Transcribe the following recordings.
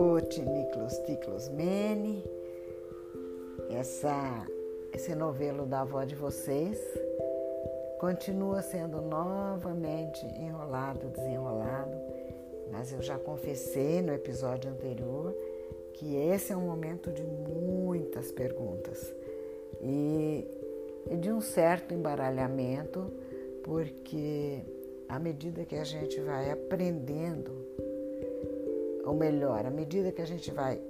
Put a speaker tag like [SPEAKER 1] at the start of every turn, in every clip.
[SPEAKER 1] Ruth Niklos Tiklos Mene, essa, esse novelo da avó de vocês continua sendo novamente enrolado, desenrolado, mas eu já confessei no episódio anterior que esse é um momento de muitas perguntas e de um certo embaralhamento, porque à medida que a gente vai aprendendo, ou melhor, à medida que a gente vai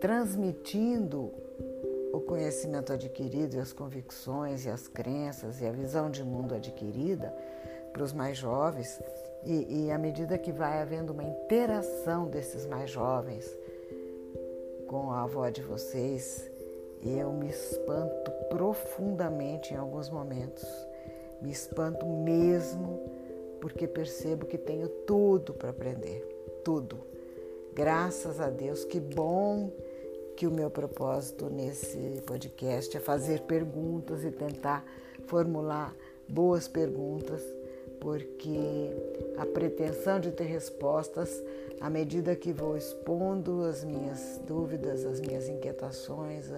[SPEAKER 1] transmitindo o conhecimento adquirido e as convicções e as crenças e a visão de mundo adquirida para os mais jovens, e, e à medida que vai havendo uma interação desses mais jovens com a avó de vocês, eu me espanto profundamente em alguns momentos. Me espanto mesmo porque percebo que tenho tudo para aprender, tudo. Graças a Deus, que bom que o meu propósito nesse podcast é fazer perguntas e tentar formular boas perguntas, porque a pretensão de ter respostas à medida que vou expondo as minhas dúvidas, as minhas inquietações,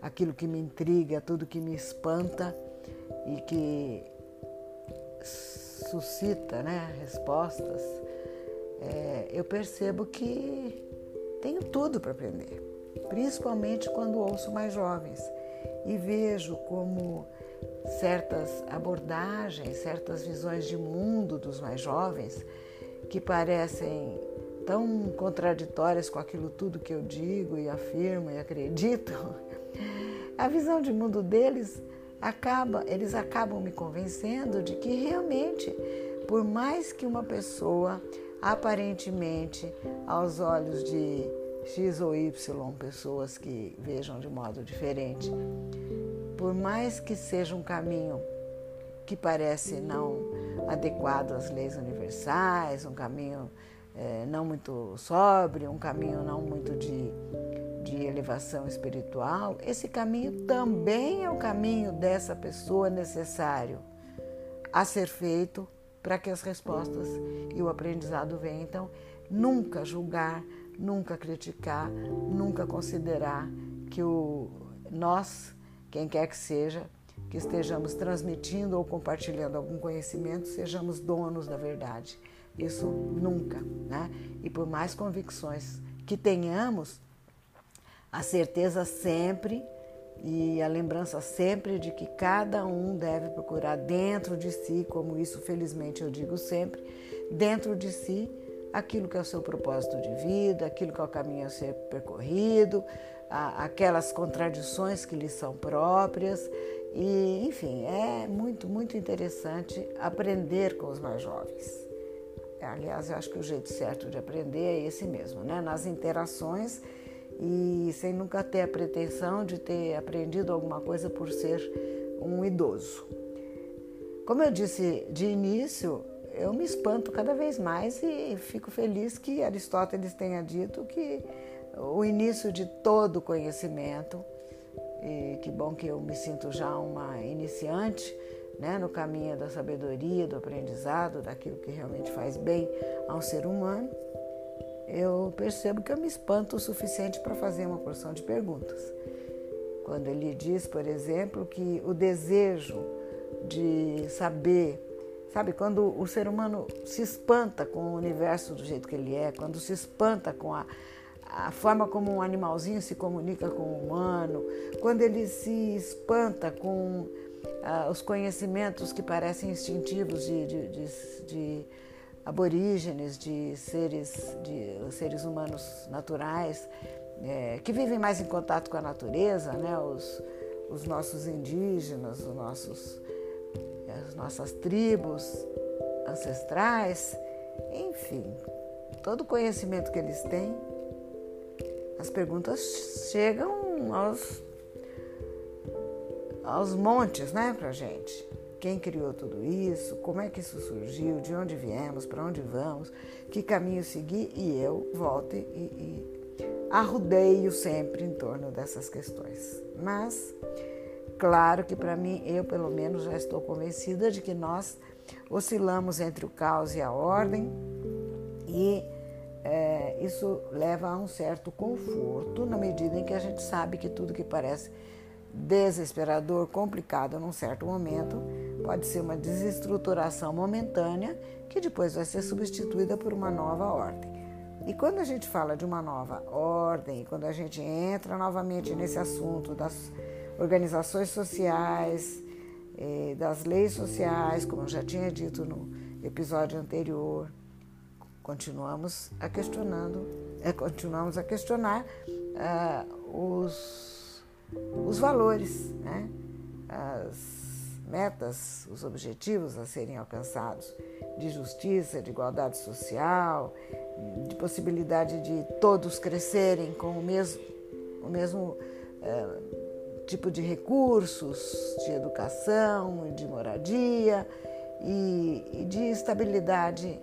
[SPEAKER 1] aquilo que me intriga, tudo que me espanta e que suscita né, respostas, é, eu percebo que tenho tudo para aprender, principalmente quando ouço mais jovens e vejo como certas abordagens, certas visões de mundo dos mais jovens que parecem tão contraditórias com aquilo tudo que eu digo e afirmo e acredito. A visão de mundo deles acaba, eles acabam me convencendo de que realmente, por mais que uma pessoa aparentemente aos olhos de X ou Y, pessoas que vejam de modo diferente, por mais que seja um caminho que parece não adequado às leis universais, um caminho é, não muito sóbrio, um caminho não muito de de elevação espiritual, esse caminho também é o caminho dessa pessoa necessário a ser feito para que as respostas e o aprendizado venham. Então, nunca julgar, nunca criticar, nunca considerar que o nós, quem quer que seja, que estejamos transmitindo ou compartilhando algum conhecimento, sejamos donos da verdade. Isso nunca, né? E por mais convicções que tenhamos, a certeza sempre e a lembrança sempre de que cada um deve procurar dentro de si, como isso felizmente eu digo sempre, dentro de si aquilo que é o seu propósito de vida, aquilo que é o caminho a ser percorrido, aquelas contradições que lhe são próprias. E, enfim, é muito, muito interessante aprender com os mais jovens. Aliás, eu acho que o jeito certo de aprender é esse mesmo, né? Nas interações e sem nunca ter a pretensão de ter aprendido alguma coisa por ser um idoso. Como eu disse de início, eu me espanto cada vez mais e fico feliz que Aristóteles tenha dito que o início de todo conhecimento, e que bom que eu me sinto já uma iniciante né, no caminho da sabedoria, do aprendizado, daquilo que realmente faz bem ao ser humano, eu percebo que eu me espanto o suficiente para fazer uma porção de perguntas. Quando ele diz, por exemplo, que o desejo de saber, sabe, quando o ser humano se espanta com o universo do jeito que ele é, quando se espanta com a, a forma como um animalzinho se comunica com o humano, quando ele se espanta com ah, os conhecimentos que parecem instintivos de, de, de, de aborígenes, de seres, de seres humanos naturais, é, que vivem mais em contato com a natureza, né? os, os nossos indígenas, os nossos, as nossas tribos ancestrais, enfim, todo o conhecimento que eles têm, as perguntas chegam aos, aos montes né, para a gente. Quem criou tudo isso? Como é que isso surgiu? De onde viemos? Para onde vamos? Que caminho seguir? E eu volto e, e arrudeio sempre em torno dessas questões. Mas, claro que para mim, eu pelo menos já estou convencida de que nós oscilamos entre o caos e a ordem e é, isso leva a um certo conforto na medida em que a gente sabe que tudo que parece desesperador, complicado num certo momento, pode ser uma desestruturação momentânea que depois vai ser substituída por uma nova ordem. E quando a gente fala de uma nova ordem, quando a gente entra novamente nesse assunto das organizações sociais, eh, das leis sociais, como eu já tinha dito no episódio anterior, continuamos a questionando, é, continuamos a questionar uh, os, os valores, né? as metas, os objetivos a serem alcançados de justiça, de igualdade social, de possibilidade de todos crescerem com o mesmo, o mesmo uh, tipo de recursos, de educação, de moradia e, e de estabilidade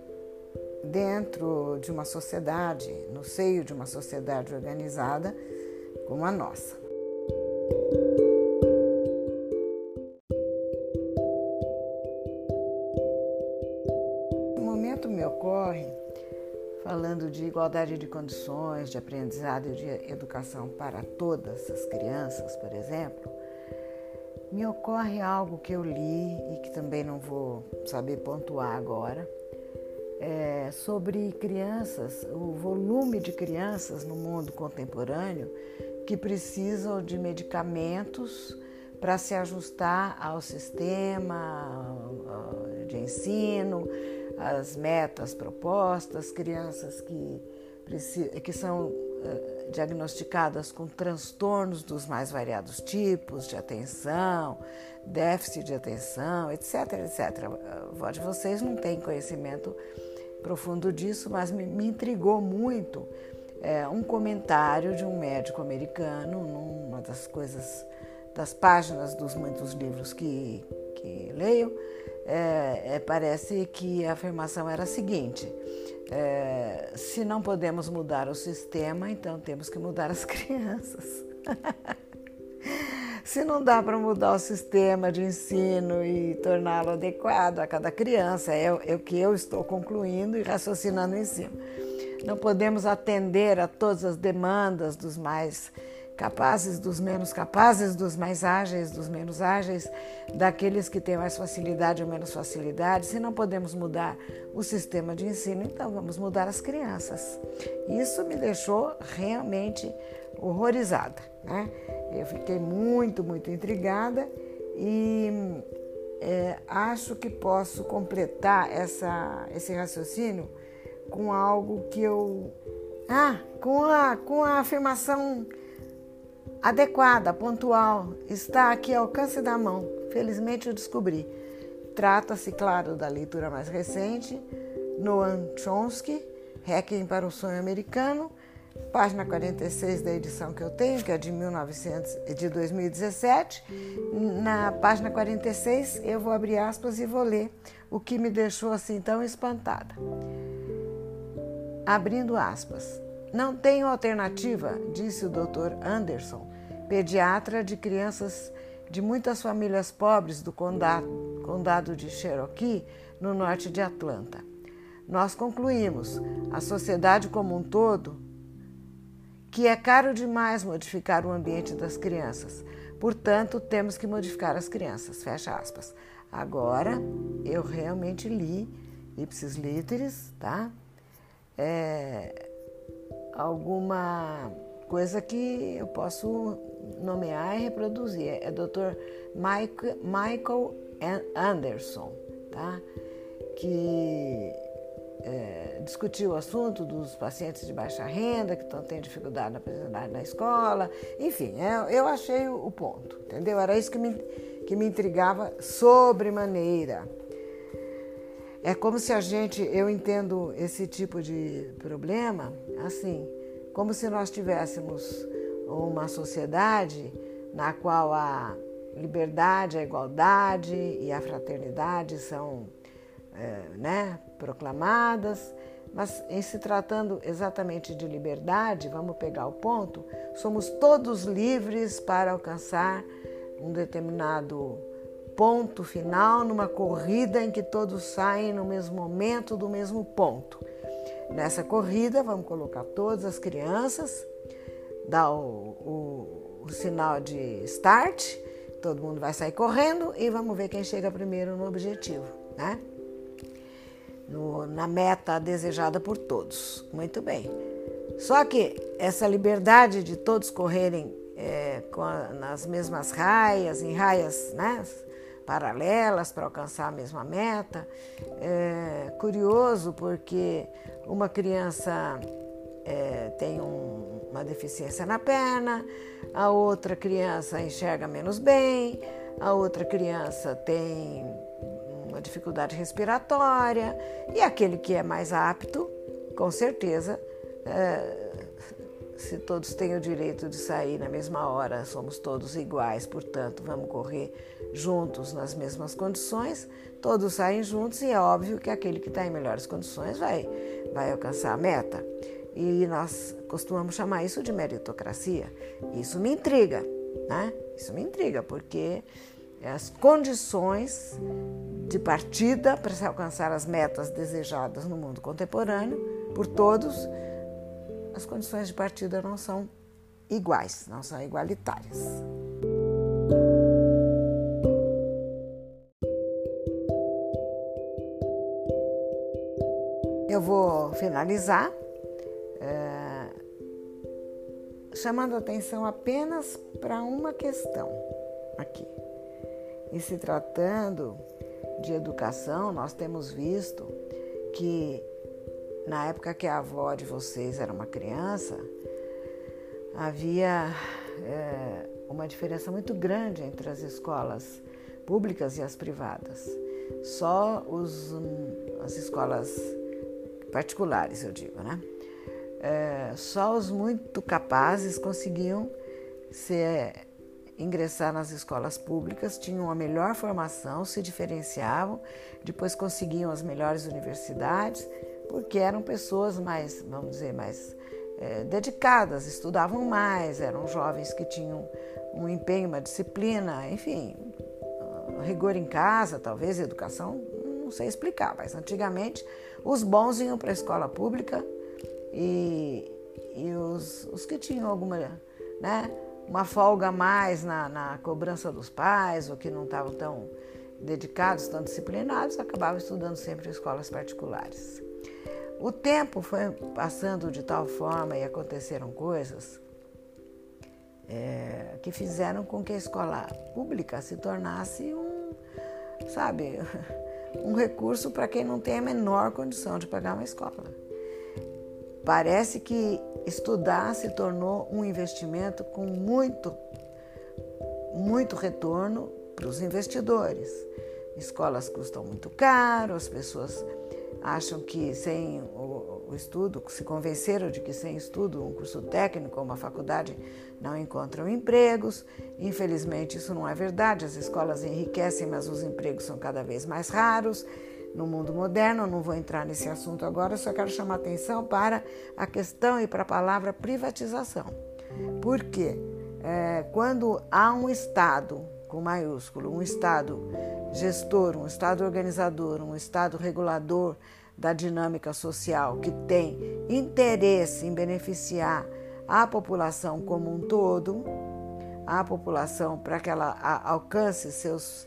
[SPEAKER 1] dentro de uma sociedade, no seio de uma sociedade organizada como a nossa. Falando de igualdade de condições, de aprendizado e de educação para todas as crianças, por exemplo, me ocorre algo que eu li e que também não vou saber pontuar agora, é, sobre crianças, o volume de crianças no mundo contemporâneo que precisam de medicamentos para se ajustar ao sistema de ensino, às metas propostas, crianças que, que são eh, diagnosticadas com transtornos dos mais variados tipos de atenção, déficit de atenção, etc, etc. A de vocês não tem conhecimento profundo disso, mas me, me intrigou muito é, um comentário de um médico americano numa das coisas, das páginas dos muitos livros que, que leio, é, é, parece que a afirmação era a seguinte: é, se não podemos mudar o sistema, então temos que mudar as crianças. Se não dá para mudar o sistema de ensino e torná-lo adequado a cada criança, é, é o que eu estou concluindo e raciocinando em cima. Não podemos atender a todas as demandas dos mais capazes, dos menos capazes, dos mais ágeis, dos menos ágeis, daqueles que têm mais facilidade ou menos facilidade. Se não podemos mudar o sistema de ensino, então vamos mudar as crianças. Isso me deixou realmente horrorizada. Né? Eu fiquei muito, muito intrigada e é, acho que posso completar essa, esse raciocínio com algo que eu. Ah, com a, com a afirmação adequada, pontual, está aqui ao alcance da mão. Felizmente eu descobri. Trata-se, claro, da leitura mais recente, Noam Chomsky, Requiem para o Sonho Americano, página 46 da edição que eu tenho, que é de, 1900, de 2017. Na página 46, eu vou abrir aspas e vou ler o que me deixou assim tão espantada. Abrindo aspas. Não tenho alternativa, disse o Dr. Anderson, pediatra de crianças de muitas famílias pobres do condado, condado de Cherokee, no norte de Atlanta. Nós concluímos, a sociedade como um todo que é caro demais modificar o ambiente das crianças. Portanto, temos que modificar as crianças. Fecha aspas. Agora, eu realmente li ipsis literis, tá? É, alguma coisa que eu posso nomear e reproduzir. É Dr. Michael Anderson, tá? Que é, discutir o assunto dos pacientes de baixa renda que estão tendo dificuldade na aprendizagem na escola. Enfim, é, eu achei o, o, ponto, entendeu? Era isso que me, que me intrigava sobremaneira. É como se a gente, eu entendo esse tipo de problema assim, como se nós tivéssemos uma sociedade na qual a liberdade, a igualdade e a fraternidade são é, né, proclamadas, mas em se tratando exatamente de liberdade, vamos pegar o ponto, somos todos livres para alcançar um determinado ponto final numa corrida em que todos saem no mesmo momento do mesmo ponto. Nessa corrida, vamos colocar todas as crianças, dar o, o, o sinal de start, todo mundo vai sair correndo e vamos ver quem chega primeiro no objetivo, né? No, na meta desejada por todos. Muito bem. Só que essa liberdade de todos correrem é, a, nas mesmas raias, em raias né, paralelas para alcançar a mesma meta, é curioso porque uma criança é, tem um, uma deficiência na perna, a outra criança enxerga menos bem, a outra criança tem uma dificuldade respiratória e aquele que é mais apto, com certeza, é, se todos têm o direito de sair na mesma hora, somos todos iguais, portanto, vamos correr juntos nas mesmas condições, todos saem juntos e é óbvio que aquele que está em melhores condições vai, vai alcançar a meta. E nós costumamos chamar isso de meritocracia. Isso me intriga, né? Isso me intriga, porque as condições de partida para se alcançar as metas desejadas no mundo contemporâneo por todos as condições de partida não são iguais, não são igualitárias. Eu vou finalizar é, chamando atenção apenas para uma questão aqui. E se tratando de educação, nós temos visto que na época que a avó de vocês era uma criança, havia é, uma diferença muito grande entre as escolas públicas e as privadas. Só os, as escolas particulares, eu digo, né? É, só os muito capazes conseguiam se ingressar nas escolas públicas, tinham uma melhor formação, se diferenciavam, depois conseguiam as melhores universidades porque eram pessoas mais, vamos dizer, mais é, dedicadas, estudavam mais, eram jovens que tinham um empenho, uma disciplina, enfim, rigor em casa, talvez, educação, não sei explicar, mas antigamente os bons iam para a escola pública e, e os, os que tinham alguma, né, uma folga mais na, na cobrança dos pais, ou que não estavam tão dedicados, tão disciplinados, acabavam estudando sempre em escolas particulares. O tempo foi passando de tal forma e aconteceram coisas é, que fizeram com que a escola pública se tornasse um, sabe, um recurso para quem não tem a menor condição de pagar uma escola. Parece que estudar se tornou um investimento com muito, muito retorno para os investidores. Escolas custam muito caro, as pessoas acham que sem o, o, estudo, se convenceram de que sem estudo, um curso técnico ou uma faculdade não encontram empregos. Infelizmente, isso não é verdade. As escolas enriquecem, mas os empregos são cada vez mais raros. No mundo moderno, não vou entrar nesse assunto agora, só quero chamar atenção para a questão e para a palavra privatização. Porque é, quando há um Estado com maiúsculo, um Estado gestor, um Estado organizador, um Estado regulador da dinâmica social que tem interesse em beneficiar a população como um todo, a população para que ela alcance seus,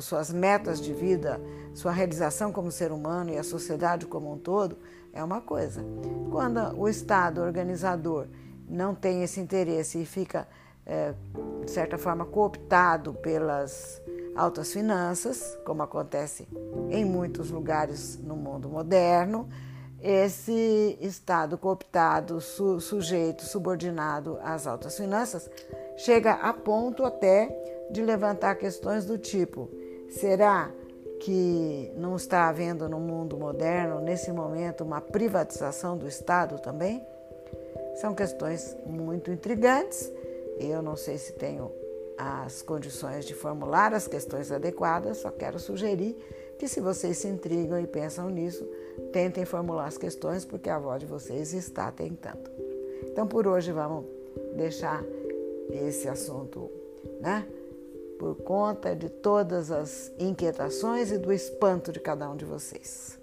[SPEAKER 1] suas metas de vida, sua realização como ser humano e a sociedade como um todo, é uma coisa. Quando o Estado organizador não tem esse interesse e fica é, de certa forma, cooptado pelas altas finanças, como acontece em muitos lugares no mundo moderno, esse Estado cooptado, su, sujeito, subordinado às altas finanças, chega a ponto até de levantar questões do tipo: será que não está havendo no mundo moderno, nesse momento, uma privatização do Estado também? São questões muito intrigantes eu não sei se tenho as condições de formular as questões adequadas, só quero sugerir que, se vocês se intrigam e pensam nisso, tentem formular as questões, porque a avó de vocês está tentando. Então, por hoje, vamos deixar esse assunto, né? Por conta de todas as inquietações e do espanto de cada um de vocês.